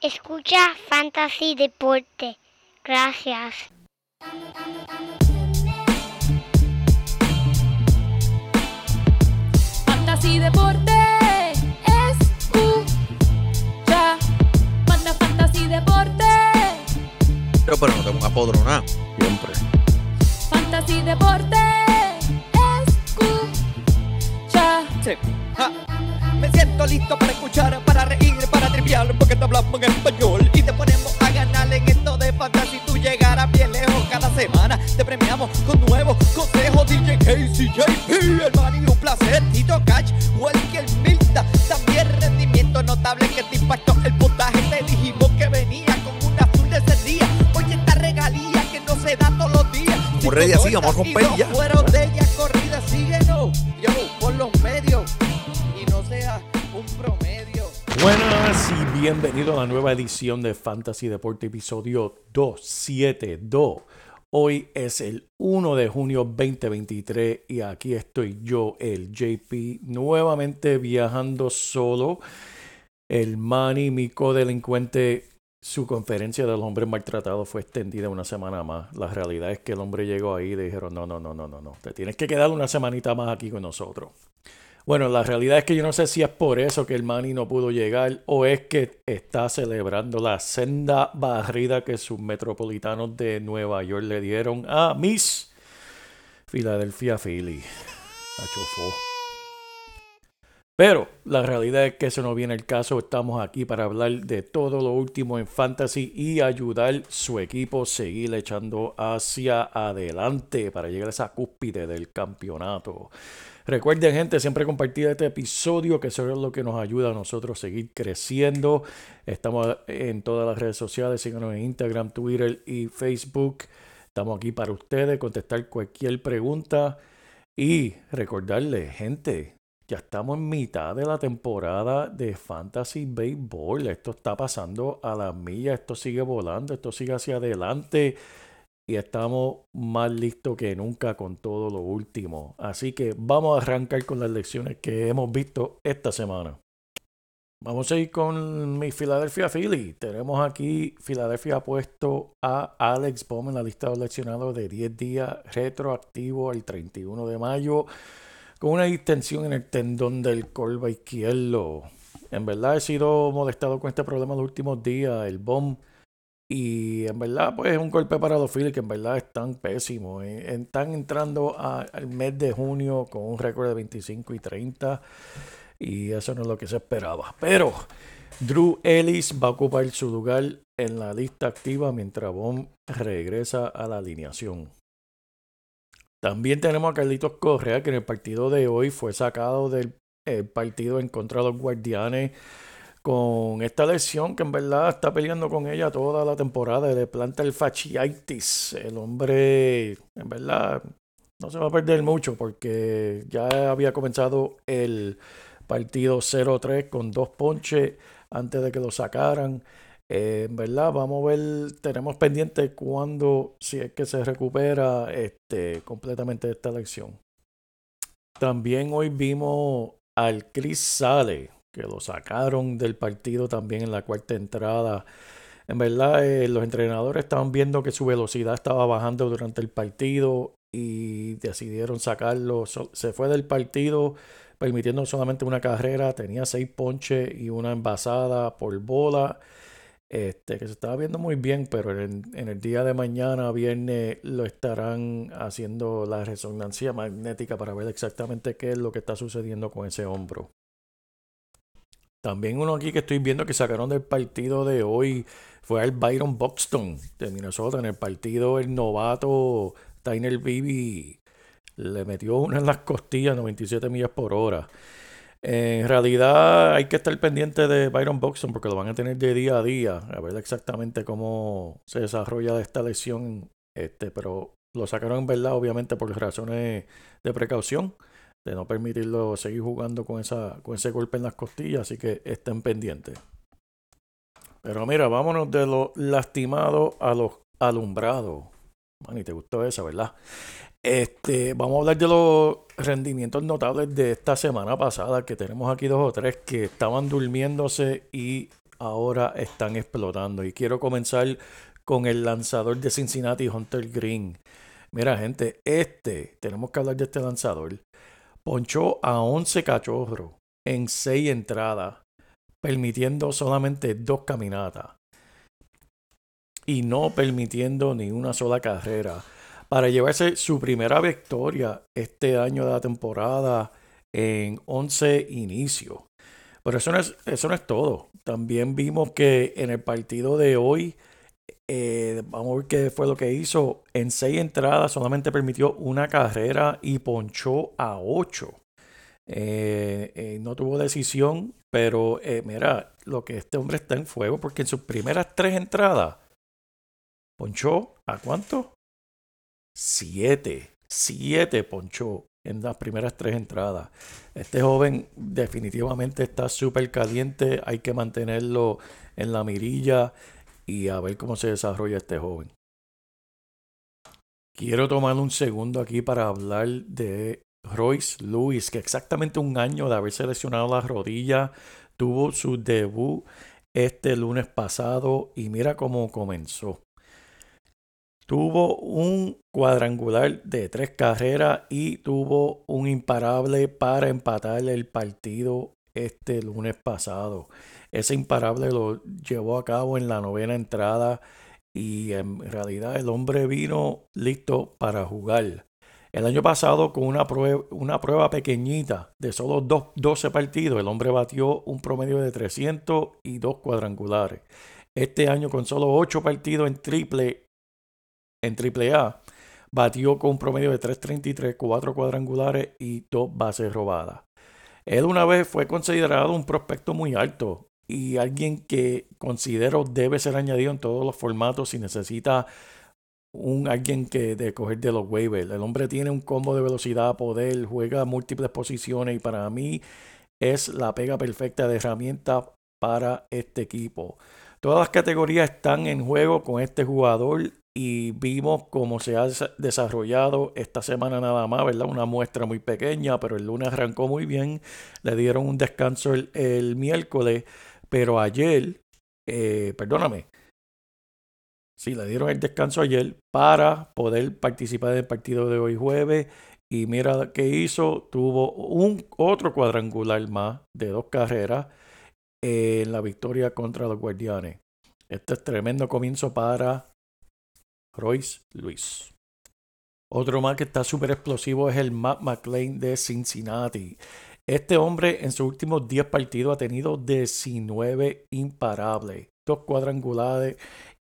Escucha Fantasy Deporte. Gracias. Fantasy Deporte. Escucha. Manda Fantasy Deporte. Pero, pero no tengo un apodronado. Siempre. Fantasy Deporte. Escucha. Sí. Ja. Me siento listo para escuchar, para Un promedio. Buenas y bienvenido a la nueva edición de Fantasy Deporte, episodio 272. Hoy es el 1 de junio 2023 y aquí estoy yo, el JP, nuevamente viajando solo. El Manny, mi codelincuente, su conferencia de los hombres maltratados fue extendida una semana más. La realidad es que el hombre llegó ahí y le dijeron, no, no, no, no, no, no, te tienes que quedar una semanita más aquí con nosotros. Bueno, la realidad es que yo no sé si es por eso que el Manny no pudo llegar o es que está celebrando la senda barrida que sus metropolitanos de Nueva York le dieron a Miss Philadelphia Philly. La. Pero la realidad es que eso no viene el caso. Estamos aquí para hablar de todo lo último en fantasy y ayudar su equipo a seguir echando hacia adelante para llegar a esa cúspide del campeonato. Recuerden, gente, siempre compartir este episodio, que eso es lo que nos ayuda a nosotros a seguir creciendo. Estamos en todas las redes sociales, síganos en Instagram, Twitter y Facebook. Estamos aquí para ustedes, contestar cualquier pregunta y recordarles, gente, ya estamos en mitad de la temporada de Fantasy Baseball. Esto está pasando a la milla, esto sigue volando, esto sigue hacia adelante y estamos más listos que nunca con todo lo último. Así que vamos a arrancar con las lecciones que hemos visto esta semana. Vamos a ir con mi Philadelphia Philly. Tenemos aquí Philadelphia puesto a Alex Baum en la lista de los leccionados de 10 días retroactivo al 31 de mayo con una distensión en el tendón del corva izquierdo. En verdad he sido molestado con este problema los últimos días. El BOM y en verdad, pues es un golpe para los Phillies que en verdad están pésimos. Eh, Están entrando al mes de junio con un récord de 25 y 30. Y eso no es lo que se esperaba. Pero Drew Ellis va a ocupar su lugar en la lista activa mientras Bond regresa a la alineación. También tenemos a Carlitos Correa, que en el partido de hoy fue sacado del eh, partido en contra de los Guardianes con esta lesión que en verdad está peleando con ella toda la temporada de planta el fasciitis. El hombre, en verdad, no se va a perder mucho porque ya había comenzado el partido 0-3 con dos ponches antes de que lo sacaran. Eh, verdad, vamos a ver, tenemos pendiente cuando, si es que se recupera este, completamente esta lesión. También hoy vimos al Chris Sale, que lo sacaron del partido también en la cuarta entrada. En verdad, eh, los entrenadores estaban viendo que su velocidad estaba bajando durante el partido y decidieron sacarlo. Se fue del partido permitiendo solamente una carrera. Tenía seis ponches y una envasada por bola. Este, que se estaba viendo muy bien, pero en, el día de mañana, viernes, lo estarán haciendo la resonancia magnética para ver exactamente qué es lo que está sucediendo con ese hombro. También uno aquí que estoy viendo que sacaron del partido de hoy fue al Byron Buxton de Minnesota. En el partido, el novato Tyner Bibi le metió una en las costillas, 97 millas por hora. En realidad hay que estar pendiente de Byron Buxton porque lo van a tener de día a día, a ver exactamente cómo se desarrolla esta lesión. Este, pero lo sacaron en verdad, obviamente, por razones de precaución, de no permitirlo seguir jugando con, esa, con ese golpe en las costillas, así que estén pendientes. Pero mira, vámonos de lo lastimado a los alumbrados. Mani, te gustó esa, ¿verdad? Este, vamos a hablar de los rendimientos notables de esta semana pasada, que tenemos aquí dos o tres que estaban durmiéndose y ahora están explotando. Y quiero comenzar con el lanzador de Cincinnati, Hunter Green. Mira, gente, este, tenemos que hablar de este lanzador. Ponchó a 11 cachorros en 6 entradas, permitiendo solamente dos caminatas y no permitiendo ni una sola carrera para llevarse su primera victoria este año de la temporada en 11 inicios. Pero eso no es, eso no es todo. También vimos que en el partido de hoy, eh, vamos a ver qué fue lo que hizo. En seis entradas solamente permitió una carrera y ponchó a 8. Eh, eh, no tuvo decisión, pero mira, lo que este hombre está en fuego porque en sus primeras tres entradas ponchó a cuánto? Siete. Siete ponchó en las primeras tres entradas. Este joven definitivamente está súper caliente. Hay que mantenerlo en la mirilla y a ver cómo se desarrolla este joven. Quiero tomar un segundo aquí para hablar de Royce Lewis, que exactamente un año de haber seleccionado la rodilla, tuvo su debut este lunes pasado y mira cómo comenzó. Tuvo un cuadrangular de tres carreras y tuvo un imparable para empatar el partido este lunes pasado. Ese imparable lo llevó a cabo en la novena entrada y en realidad el hombre vino listo para jugar. El año pasado con una prueba, una prueba pequeñita de solo 12 partidos, el hombre batió un promedio de 300 y dos cuadrangulares. Este año con solo 8 partidos en triple en AAA, batió con un promedio de 3.33, 4 cuadrangulares y 2 bases robadas. Él una vez fue considerado un prospecto muy alto y alguien que considero debe ser añadido en todos los formatos si necesita un alguien que de coger de los waivers. El hombre tiene un combo de velocidad, poder, juega múltiples posiciones y para mí es la pega perfecta de herramienta para este equipo. Todas las categorías están en juego con este jugador y vimos cómo se ha desarrollado esta semana nada más, ¿verdad? Una muestra muy pequeña, pero el lunes arrancó muy bien, le dieron un descanso el, miércoles, pero ayer, eh, perdóname, sí, le dieron el descanso ayer para poder participar del partido de hoy jueves. Y mira qué hizo, tuvo un otro cuadrangular más de dos carreras en la victoria contra los Guardianes. Este es tremendo comienzo para Royce Luis. Otro más que está súper explosivo es el Matt McLean de Cincinnati. Este hombre en sus últimos 10 partidos ha tenido 19 imparables, dos cuadrangulares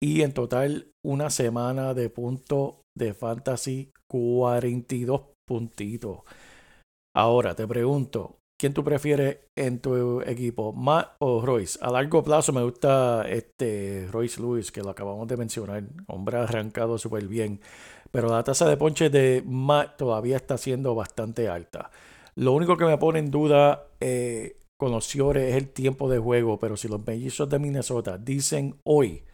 y en total una semana de puntos de fantasy 42 puntitos. Ahora te pregunto, ¿quién tú prefieres en tu equipo, Matt o Royce? A largo plazo me gusta este Royce Lewis, que lo acabamos de mencionar. Hombre arrancado súper bien. Pero la tasa de ponche de Matt todavía está siendo bastante alta. Lo único que me pone en duda eh, con los Ciores es el tiempo de juego. Pero si los mellizos de Minnesota dicen hoy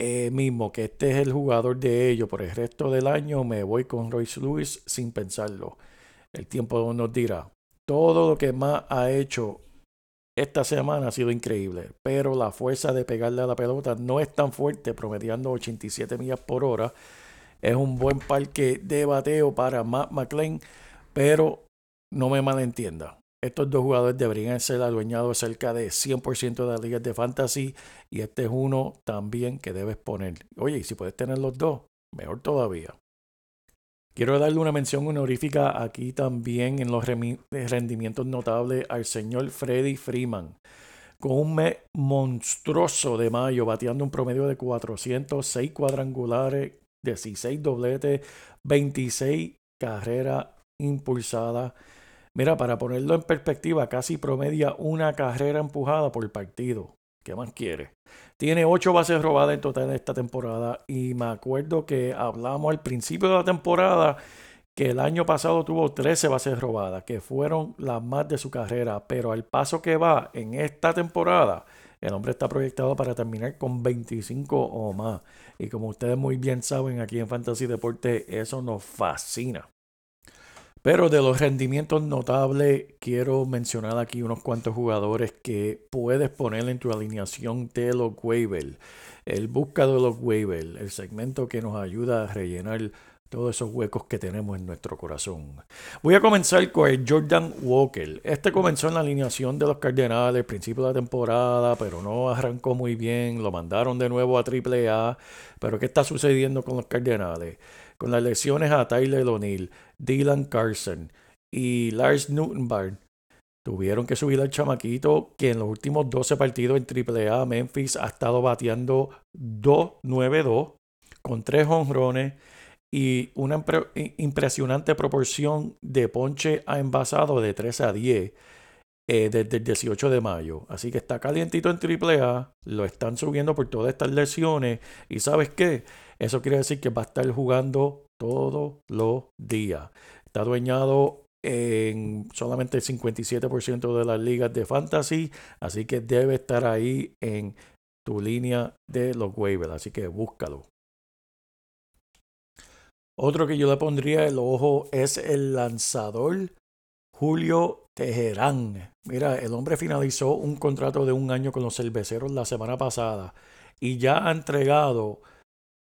eh, mismo que este es el jugador de ellos por el resto del año, me voy con Royce Lewis sin pensarlo. El tiempo nos dirá todo lo que más ha hecho esta semana ha sido increíble, pero la fuerza de pegarle a la pelota no es tan fuerte, promediando 87 millas por hora. Es un buen parque de bateo para Matt McLean, pero no me malentienda. Estos dos jugadores deberían ser adueñados cerca de 100% de las ligas de fantasy y este es uno también que debes poner. Oye, y si puedes tener los dos, mejor todavía. Quiero darle una mención honorífica aquí también en los rendimientos notables al señor Freddy Freeman. Con un mes monstruoso de mayo, bateando un promedio de 406 cuadrangulares, 16 dobletes, 26 carreras impulsadas. Mira, para ponerlo en perspectiva, casi promedia una carrera empujada por partido. ¿Qué más quiere? Tiene ocho bases robadas en total en esta temporada. Y me acuerdo que hablamos al principio de la temporada que el año pasado tuvo 13 bases robadas, que fueron las más de su carrera. Pero al paso que va en esta temporada, el hombre está proyectado para terminar con 25 o más. Y como ustedes muy bien saben, aquí en Fantasy Deporte eso nos fascina. Pero de los rendimientos notables, quiero mencionar aquí unos cuantos jugadores que puedes poner en tu alineación de los waivers. El busca de los waivers, el segmento que nos ayuda a rellenar todos esos huecos que tenemos en nuestro corazón. Voy a comenzar con el Jordan Walker. Este comenzó en la alineación de los Cardenales al principio de la temporada, pero no arrancó muy bien. Lo mandaron de nuevo a AAA. Pero ¿qué está sucediendo con los Cardenales? Con las lesiones a Tyler O'Neill, Dylan Carson y Lars Newtonbarn, tuvieron que subir al chamaquito que en los últimos 12 partidos en AAA Memphis ha estado bateando 2-9-2 con 3 honrones y una impresionante proporción de ponche a envasado de 3 a 10 eh, desde el 18 de mayo. Así que está calientito en AAA, lo están subiendo por todas estas lesiones y ¿sabes qué? Eso quiere decir que va a estar jugando todos los días. Está dueñado en solamente el 57% de las ligas de fantasy, así que debe estar ahí en tu línea de los waivers, así que búscalo. Otro que yo le pondría el ojo es el lanzador Julio Teherán. Mira, el hombre finalizó un contrato de un año con los cerveceros la semana pasada y ya ha entregado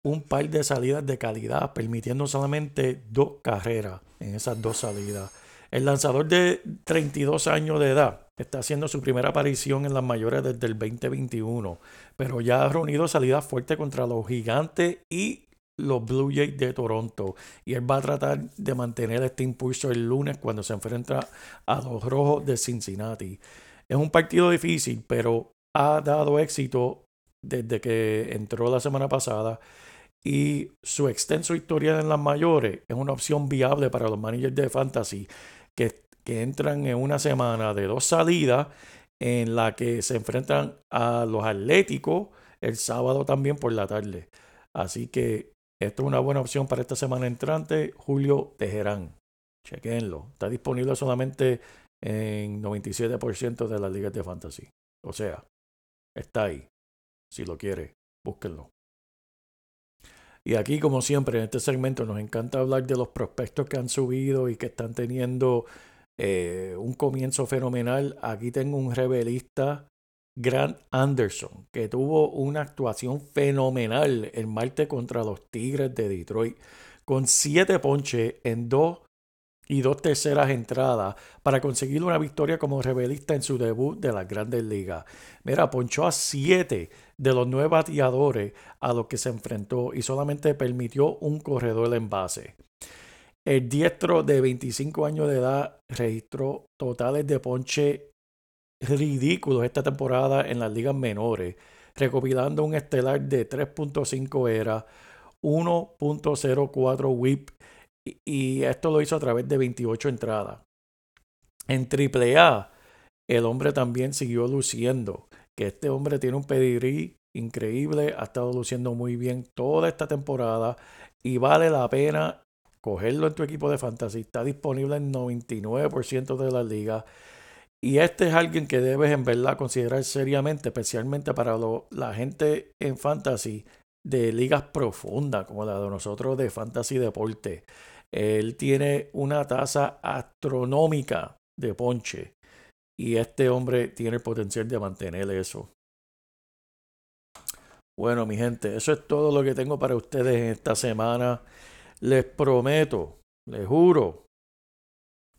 un par de salidas de calidad, permitiendo solamente dos carreras en esas dos salidas. El lanzador de 32 años de edad está haciendo su primera aparición en las mayores desde el 2021, pero ya ha reunido salidas fuertes contra los gigantes y los Blue Jays de Toronto. Y él va a tratar de mantener este impulso el lunes cuando se enfrenta a los Rojos de Cincinnati. Es un partido difícil, pero ha dado éxito desde que entró la semana pasada y su extenso historia en las mayores es una opción viable para los managers de fantasy que, que entran en una semana de dos salidas en la que se enfrentan a los Atléticos el sábado también por la tarde. Así que esto es una buena opción para esta semana entrante. Julio Tejerán. Chequenlo. Está disponible solamente en 97% de las ligas de fantasy. O sea, está ahí. Si lo quiere, búsquenlo. Y aquí, como siempre, en este segmento nos encanta hablar de los prospectos que han subido y que están teniendo eh, un comienzo fenomenal. Aquí tengo un rebelista, Grant Anderson, que tuvo una actuación fenomenal el martes contra los Tigres de Detroit, con siete ponches en dos y dos terceras entradas para conseguir una victoria como rebelista en su debut de las grandes ligas. Mira, ponchó a siete de los nueve bateadores a los que se enfrentó y solamente permitió un corredor en base. El diestro de 25 años de edad registró totales de ponche ridículos esta temporada en las ligas menores, recopilando un estelar de 3.5 era, 1.04 whip y esto lo hizo a través de 28 entradas. En AAA, el hombre también siguió luciendo, que este hombre tiene un pedigrí increíble, ha estado luciendo muy bien toda esta temporada y vale la pena cogerlo en tu equipo de fantasy. Está disponible en 99% de las ligas. Y este es alguien que debes en verdad considerar seriamente, especialmente para la gente en fantasy de ligas profundas como la de nosotros de fantasy deporte. Él tiene una tasa astronómica de ponche y este hombre tiene el potencial de mantener eso. Bueno, mi gente, eso es todo lo que tengo para ustedes en esta semana. Les prometo, les juro,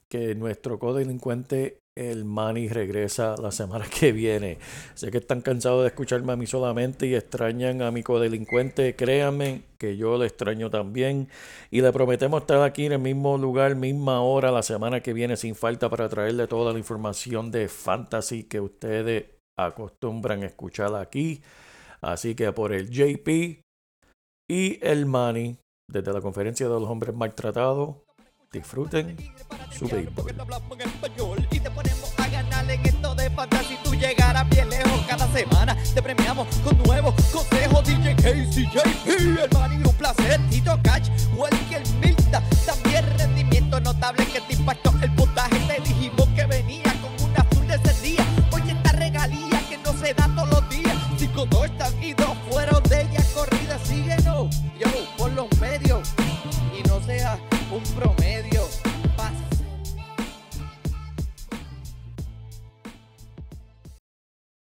que nuestro codelincuente el Manny regresa la semana que viene. Sé que están cansados de escucharme a mí solamente y extrañan a mi codelincuente. Créanme que yo le extraño también. Y le prometemos estar aquí en el mismo lugar, misma hora, la semana que viene, sin falta, para traerle toda la información de fantasy que ustedes acostumbran a escuchar aquí. Así que por el JP y el Manny, desde la conferencia de los hombres maltratados, disfruten su béisbol. De fantasy. Tú llegarás bien lejos cada semana. Te premiamos con nuevos consejos. DJ KCJP, el Manny,